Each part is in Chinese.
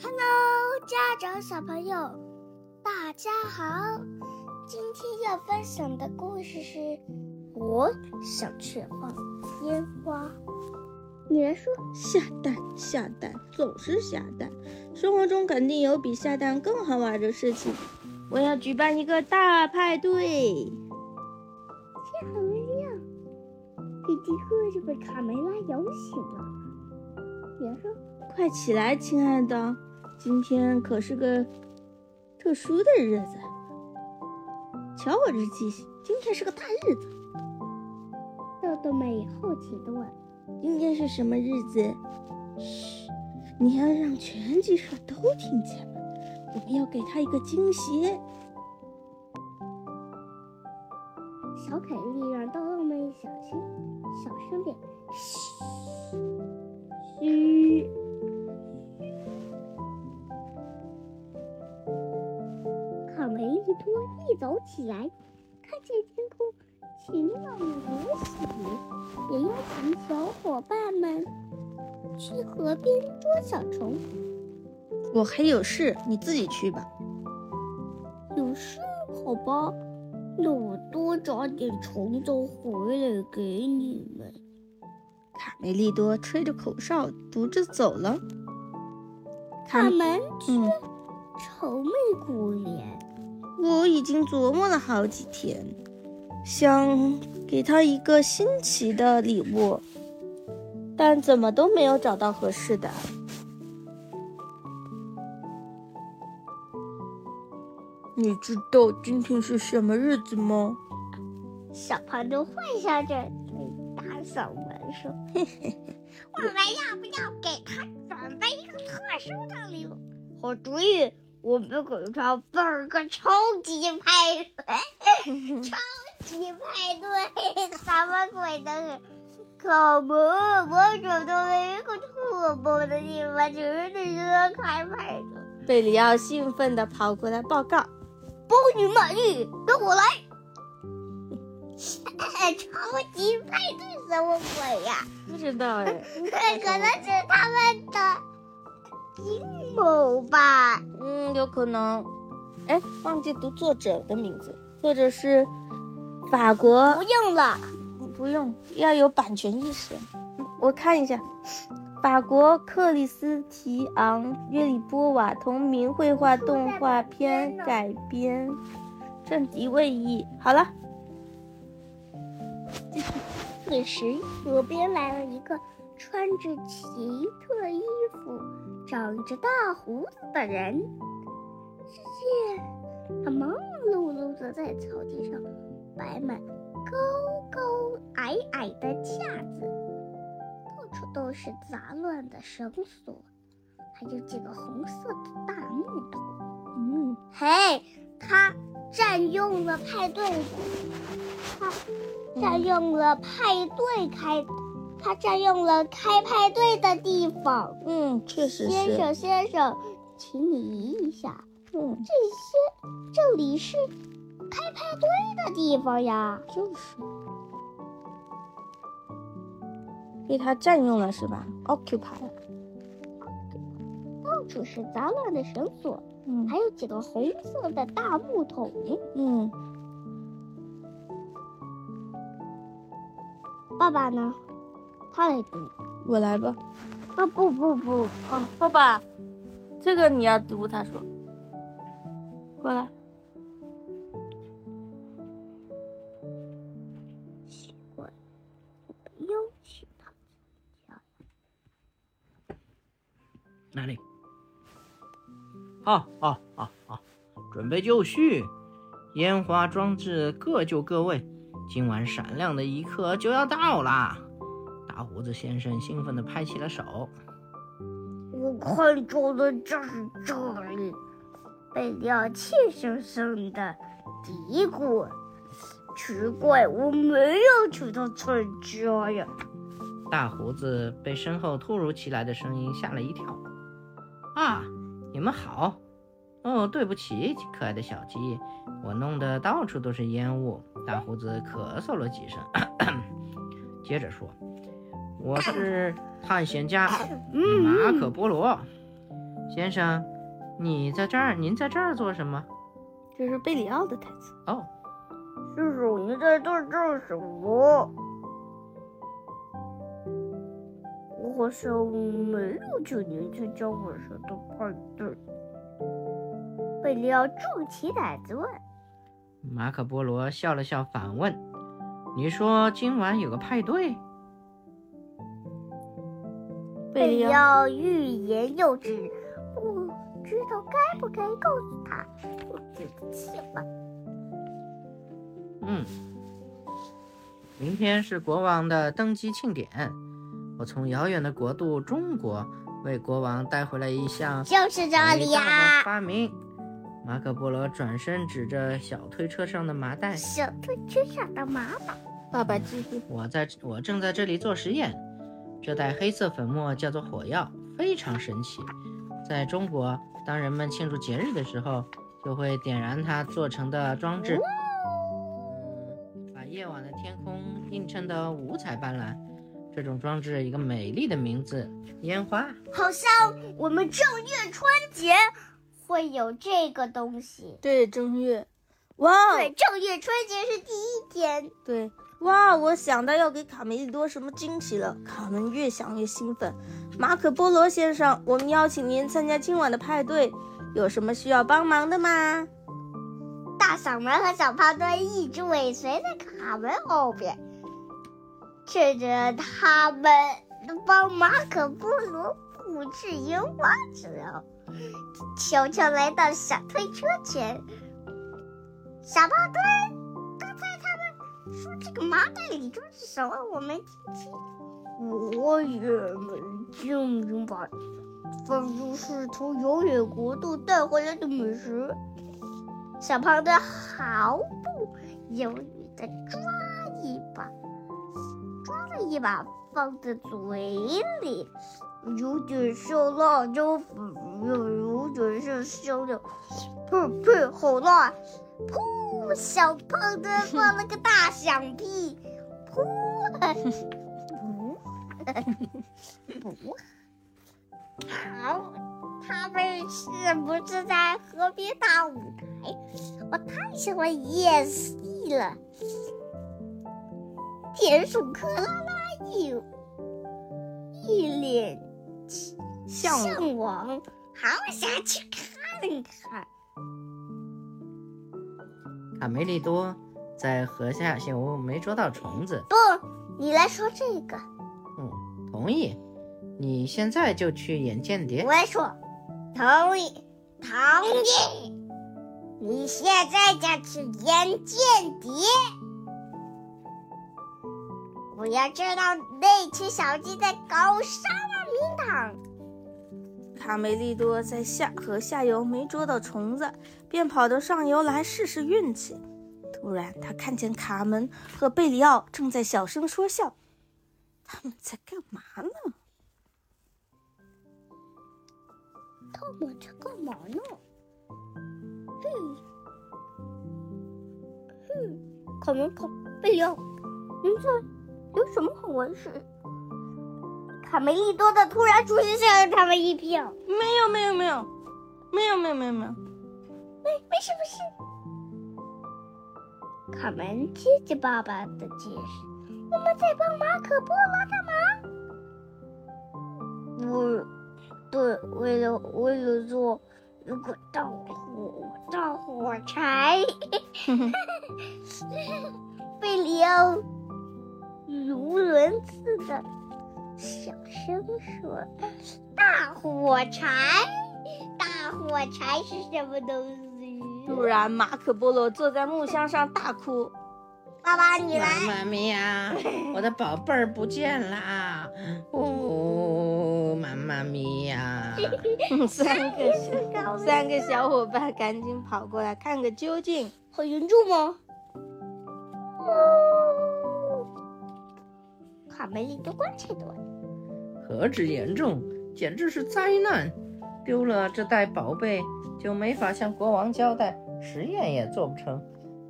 Hello，家长小朋友，大家好。今天要分享的故事是《我想去放烟花》。女人说：“下蛋，下蛋，总是下蛋。生活中肯定有比下蛋更好玩的事情。我要举办一个大派对。”天还没亮，弟弟喝着被卡梅拉摇醒了。女人说：“快起来，亲爱的。”今天可是个特殊的日子，瞧我这记性，今天是个大日子。豆豆妹好奇的问：“今天是什么日子？”嘘，你要让全鸡舍都听见了。我们要给他一个惊喜。小凯莉让豆豆们小心，小声点。嘘，嘘。多一早起来，看见天空晴朗如洗，也邀请小伙伴们去河边捉小虫。我还有事，你自己去吧。有事？好吧，那我多抓点虫子回来给你们。卡梅利多吹着口哨，独自走了。卡门却愁眉苦脸。我已经琢磨了好几天，想给他一个新奇的礼物，但怎么都没有找到合适的。你知道今天是什么日子吗？小胖墩坏笑着对大嗓门说：“嘿嘿嘿，我们要不要给他准备一个特殊的礼物？好主意。”我们给他办个超级派对，超级派对，什么鬼的？可不，我找到了一个特棒的地方，就是值得开派对。贝里奥兴奋地跑过来报告：“包你满意，跟我来！”超级派对什么鬼呀？不知道哎，可能是他们的。阴谋吧，嗯，有可能。哎，忘记读作者的名字，作者是法国。不用了，不用，要有版权意识。我看一下，法国克里斯提昂·约里波瓦同名绘画动画片改编，正敌位移。好了，此时河边来了一个穿着奇特衣服。长着大胡子的人，只见他忙忙碌碌地在草地上摆满高高矮矮的架子，到处都是杂乱的绳索，还有几个红色的大木头。嗯，嘿，他占用了派对，他占用了派对开。他占用了开派对的地方。嗯，确实是。先生，先生，请你移一下。嗯，这些这里是开派对的地方呀。就是。被他占用了是吧？Occupy。到处是杂乱的绳索，嗯，还有几个红色的大木桶。嗯。爸爸呢？他来读，我来吧。啊不不不，啊爸爸，这个你要读。他说，过来。奇怪，我邀请他哪里？好，好，好，好，准备就绪，烟花装置各就各位，今晚闪亮的一刻就要到啦！大胡子先生兴奋地拍起了手。我看中的就是这里，贝利奥怯生生的嘀咕：“奇怪，我没有去他参加呀。”大胡子被身后突如其来的声音吓了一跳。啊，你们好！哦，对不起，可爱的小鸡，我弄得到处都是烟雾。大胡子咳嗽了几声，咳 咳接着说。我是探险家马可波罗，先生，你在这儿？您在这儿做什么？这是贝里奥的台词。哦，叔叔，您在这儿做什么？我好像没有请您参加晚上的派对。贝里奥竖起胆子问。马可波罗笑了笑，反问：“你说今晚有个派对？”贝利奥欲言又止，不知道该不该告诉他，我对不起了。嗯，明天是国王的登基庆典，我从遥远的国度中国为国王带回来一项就是这里呀发明。马可波罗转身指着小推车上的麻袋，小推车上的麻袋。爸爸继续，我在我正在这里做实验。这袋黑色粉末叫做火药，非常神奇。在中国，当人们庆祝节日的时候，就会点燃它做成的装置，把夜晚的天空映衬得五彩斑斓。这种装置一个美丽的名字——烟花。好像我们正月春节会有这个东西。对，正月，哇，对，正月春节是第一天。对。哇！我想到要给卡梅利多什么惊喜了。卡门越想越兴奋。马可波罗先生，我们邀请您参加今晚的派对，有什么需要帮忙的吗？大嗓门和小胖墩一直尾随在卡门后边，趁着他们帮马可波罗布置烟花时，悄悄来到小推车前。小胖墩。说这个麻袋里装是什么？我没听清。我也没听明白。反正是从遥远国度带回来的美食。小胖墩毫不犹豫地抓一把，抓了一把放在嘴里，有点像辣椒粉，又有点像香料，呸呸，好辣！噗！小胖墩放了个大响屁，噗！不，不好，他们是不是在河边大舞台？我太喜欢演戏了。田鼠克拉拉一一脸向往，好想去看看。卡梅利多在河下游没捉到虫子。不，你来说这个。嗯，同意。你现在就去演间谍。我说，同意，同意。你现在就去演间谍。我要知道那群小鸡在搞什么名堂。卡梅利多在下河下游没捉到虫子，便跑到上游来试试运气。突然，他看见卡门和贝里奥正在小声说笑。他们在干嘛呢？他们在干嘛呢？哼，哼，卡门，卡贝里奥，你这有什么好玩事？卡梅利多的突然出现吓了他们一跳。没有没有没有，没有没有没有没有，没没事没事。卡门结结巴巴的解释：“我们在帮马可波罗干嘛？我，对，为了为了做一个大火大火柴。贝里奥语无伦次的。”小声说：“大火柴，大火柴是什么东西？”突然，马可波罗坐在木箱上大哭：“爸爸，你来！”妈咪呀，我的宝贝儿不见了！哦，妈妈咪呀！三个 三个小伙伴赶紧跑过来看个究竟。好严重吗？卡梅利多棺材多。何止严重，简直是灾难！丢了这袋宝贝，就没法向国王交代，实验也做不成，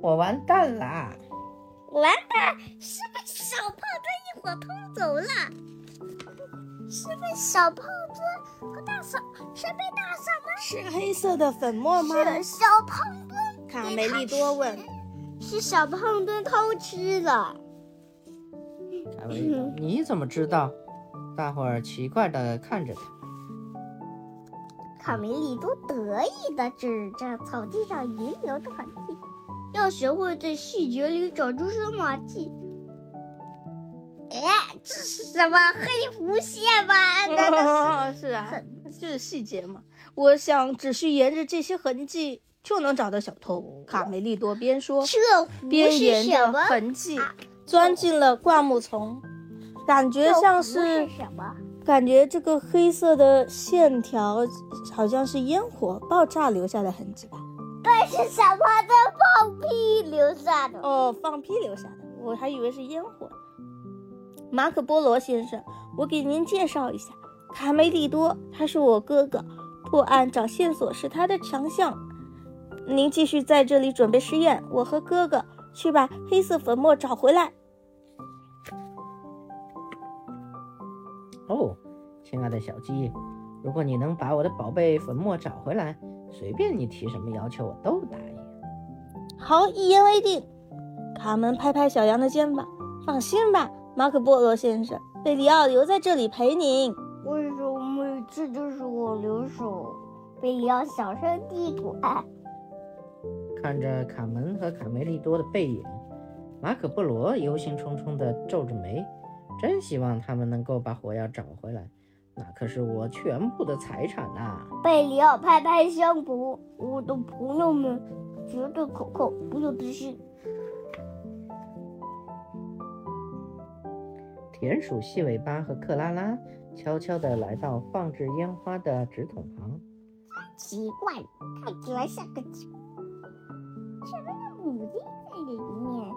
我完蛋啦！完蛋，是被小胖墩一伙偷走了。是被小胖墩和大嫂，是被大嫂吗是黑色的粉末吗？是小胖墩，卡梅利多问。是小胖墩偷吃的。卡梅利多，你怎么知道？大伙儿奇怪的看着他。卡梅利多得意的指着草地上遗留的痕迹，要学会在细节里找蛛丝马迹。哎，这是什么黑狐线吗？难道 是啊，就是细节嘛。我想只需沿着这些痕迹就能找到小偷。卡梅利多边说边沿着痕迹钻进了灌木丛，感觉像是什么？感觉这个黑色的线条好像是烟火爆炸留下的痕迹吧？对，是小胖墩放屁留下的。哦，放屁留下的，我还以为是烟火。马可波罗先生，我给您介绍一下，卡梅利多，他是我哥哥，破案找线索是他的强项。您继续在这里准备实验，我和哥哥去把黑色粉末找回来。哦，亲爱的小鸡，如果你能把我的宝贝粉末找回来，随便你提什么要求，我都答应。好，一言为定。卡门拍拍小羊的肩膀，放心吧，马可波罗先生，贝里奥留在这里陪您。为什么每次都是我留守？贝里奥小声嘀咕。看着卡门和卡梅利多的背影，马可波罗忧心忡忡地皱着眉。真希望他们能够把火药找回来，那可是我全部的财产呐！贝里奥拍拍胸脯：“我的朋友们绝对可靠，不用担心。”田鼠细尾巴和克拉拉悄悄地来到放置烟花的纸筒旁。奇怪，看起来像个鸡，却没有母鸡在里面。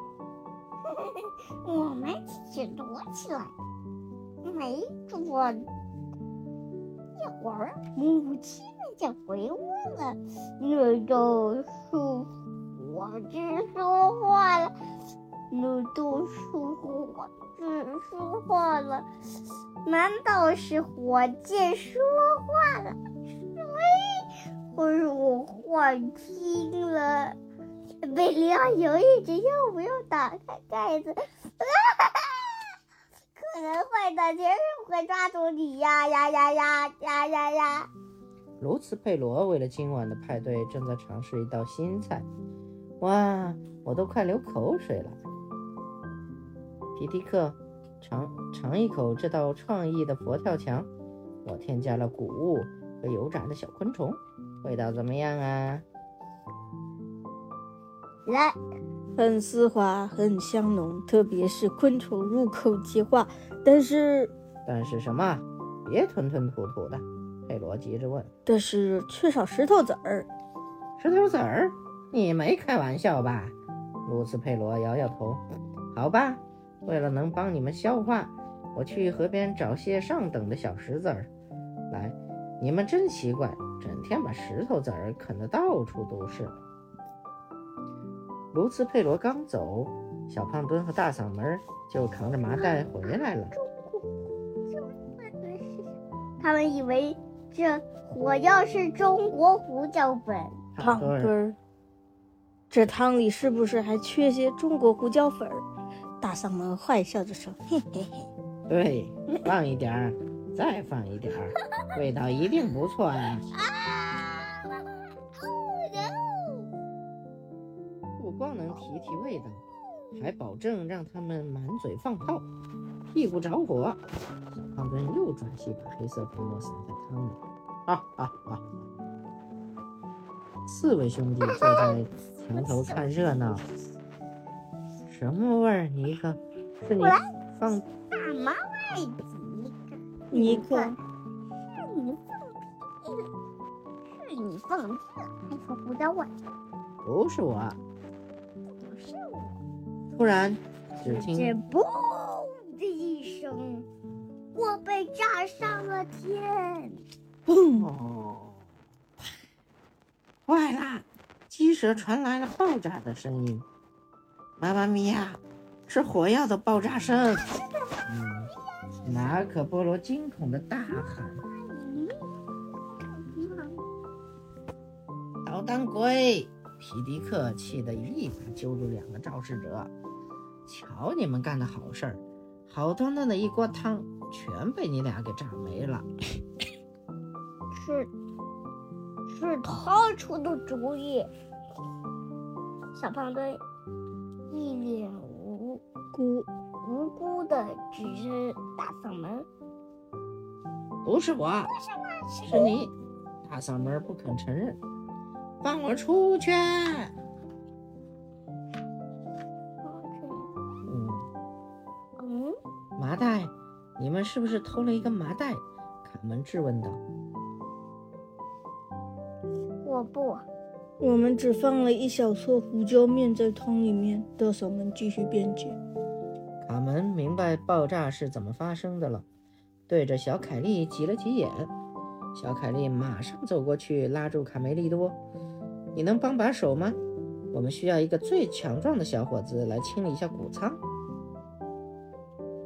我们躲起来，没准一会儿母亲就回窝了。那就是火鸡说话了，那就是火鸡说话了，难道是火箭说话了？喂，是我幻听了？贝利亚犹豫着要不要打开盖子，可能会的绝对会抓住你呀呀呀呀呀呀呀！卢茨佩罗为了今晚的派对，正在尝试一道新菜。哇，我都快流口水了！皮迪克，尝尝一口这道创意的佛跳墙，我添加了谷物和油炸的小昆虫，味道怎么样啊？来，很丝滑，很香浓，特别是昆虫入口即化。但是，但是什么？别吞吞吐吐的。佩罗急着问。但是缺少石头子儿。石头子儿？你没开玩笑吧？鲁斯佩罗摇摇头。好吧，为了能帮你们消化，我去河边找些上等的小石子儿来。你们真奇怪，整天把石头子儿啃得到处都是。卢茨佩罗刚走，小胖墩和大嗓门就扛着麻袋回来了。他们以为这火药是中国胡椒粉。胖墩儿，这汤里是不是还缺些中国胡椒粉？大嗓门坏笑着说：“嘿嘿嘿。”对，放一点儿，再放一点儿，味道一定不错呀。光 能提提味道，还保证让他们满嘴放炮，屁股着火。小胖墩又转系把黑色粉末撒在汤里，哈哈哈！四位兄弟坐在墙头看热闹。什么味儿？尼克，是你放大麻外子。尼克，是你放屁了？是你放屁了？还说胡椒味？不是我。突然，只听“嘣”的一声，我被炸上了天！嘣！坏啦！鸡舍传来了爆炸的声音。妈妈咪呀，是火药的爆炸声！嗯，马可波罗惊恐的大喊：“捣蛋鬼！”皮迪克气得一把揪住两个肇事者：“瞧你们干的好事儿，好端端的一锅汤，全被你俩给炸没了。”是，是他出的主意。小胖墩一脸无辜无辜的指着大嗓门：“不是我，是你！”大嗓门不肯承认。放我出去！嗯嗯，麻袋，你们是不是偷了一个麻袋？卡门质问道。我不，我们只放了一小撮胡椒面在汤里面。大嗓门继续辩解。卡门明白爆炸是怎么发生的了，对着小凯莉挤了挤眼。小凯莉马上走过去拉住卡梅利多。你能帮把手吗？我们需要一个最强壮的小伙子来清理一下谷仓。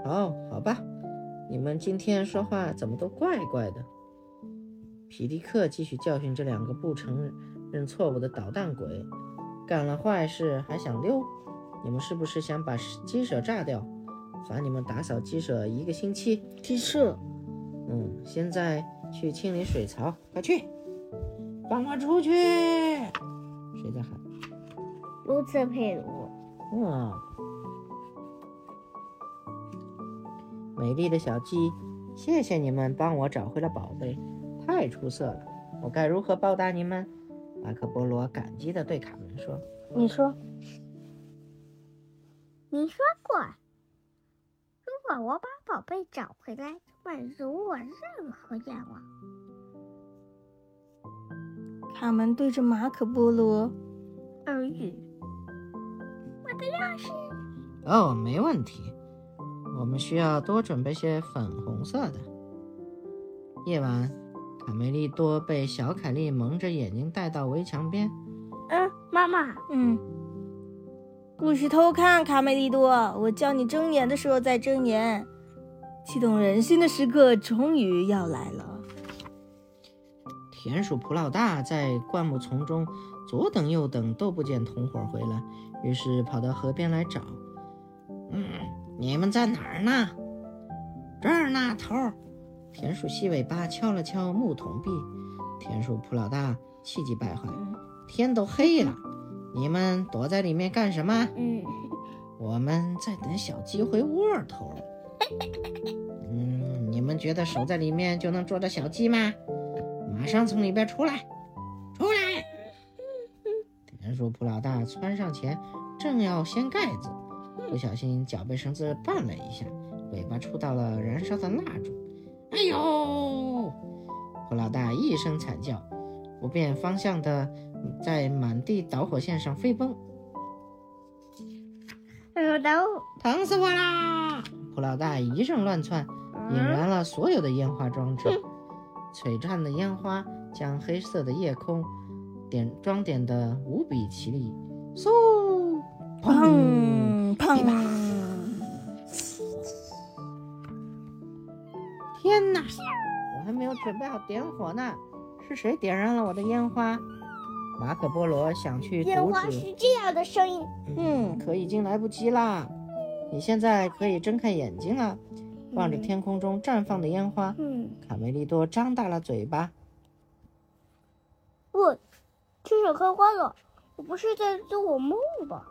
哦，好吧，你们今天说话怎么都怪怪的？皮迪克继续教训这两个不承认错误的捣蛋鬼：干了坏事还想溜？你们是不是想把鸡舍炸掉？罚你们打扫鸡舍一个星期。鸡舍？嗯，现在去清理水槽，快去！放我出去！谁在喊？卢茨佩鲁。哇！美丽的小鸡，谢谢你们帮我找回了宝贝，太出色了！我该如何报答你们？马可波罗感激地对卡门说：“你说，你说过，如果我把宝贝找回来，满足我任何愿望。”卡门对着马可波罗耳语：“我的钥匙。”哦，没问题。我们需要多准备些粉红色的。夜晚，卡梅利多被小凯莉蒙着眼睛带到围墙边。嗯，妈妈。嗯。不许偷看，卡梅利多！我叫你睁眼的时候再睁眼。激动人心的时刻终于要来了。田鼠普老大在灌木丛中左等右等都不见同伙回来，于是跑到河边来找。嗯，你们在哪儿呢？这儿呢，头。田鼠细尾巴敲了敲木桶壁。田鼠普老大气急败坏：天都黑了，你们躲在里面干什么？嗯，我们在等小鸡回窝，头。嗯，你们觉得守在里面就能捉到小鸡吗？马上从里边出来，出来！田鼠普老大窜上前，正要掀盖子，不小心脚被绳子绊了一下，尾巴触到了燃烧的蜡烛。哎呦！普老大一声惨叫，不变方向的在满地导火线上飞奔。疼死我啦！普老大一阵乱窜，引燃了所有的烟花装置。璀璨的烟花将黑色的夜空点装点的无比绮丽。嗖！砰砰！天哪！我还没有准备好点火呢，是谁点燃了我的烟花？马可波罗想去阻止。烟花是这样的声音。嗯，可已经来不及啦。你现在可以睁开眼睛了。望着天空中绽放的烟花，嗯，卡梅利多张大了嘴巴。我，天上开花了，我不是在做我梦吧？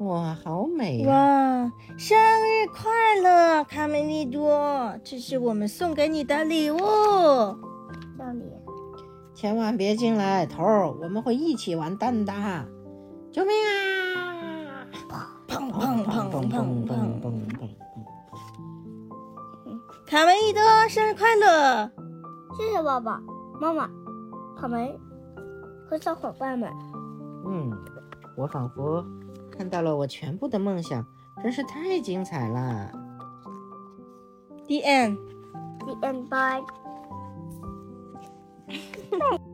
哇，好美呀！哇，生日快乐，卡梅利多！这是我们送给你的礼物。千万别进来，头儿，我们会一起完蛋的！救命啊！砰砰砰砰砰砰砰！卡梅利多，生日快乐！谢谢爸爸妈妈，卡梅和小伙伴们。嗯，我仿佛看到了我全部的梦想，真是太精彩了。The end。The end by Thanks. Oh.